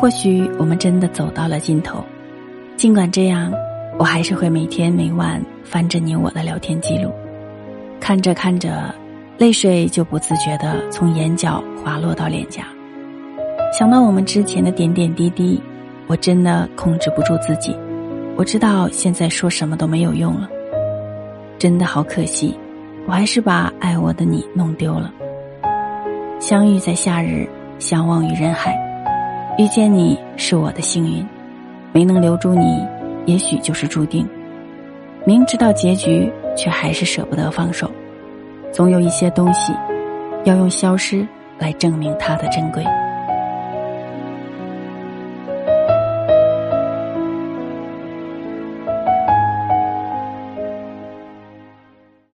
或许我们真的走到了尽头，尽管这样，我还是会每天每晚翻着你我的聊天记录，看着看着，泪水就不自觉的从眼角滑落到脸颊。想到我们之前的点点滴滴，我真的控制不住自己。我知道现在说什么都没有用了，真的好可惜，我还是把爱我的你弄丢了。相遇在夏日，相忘于人海。遇见你是我的幸运，没能留住你，也许就是注定。明知道结局，却还是舍不得放手。总有一些东西，要用消失来证明它的珍贵。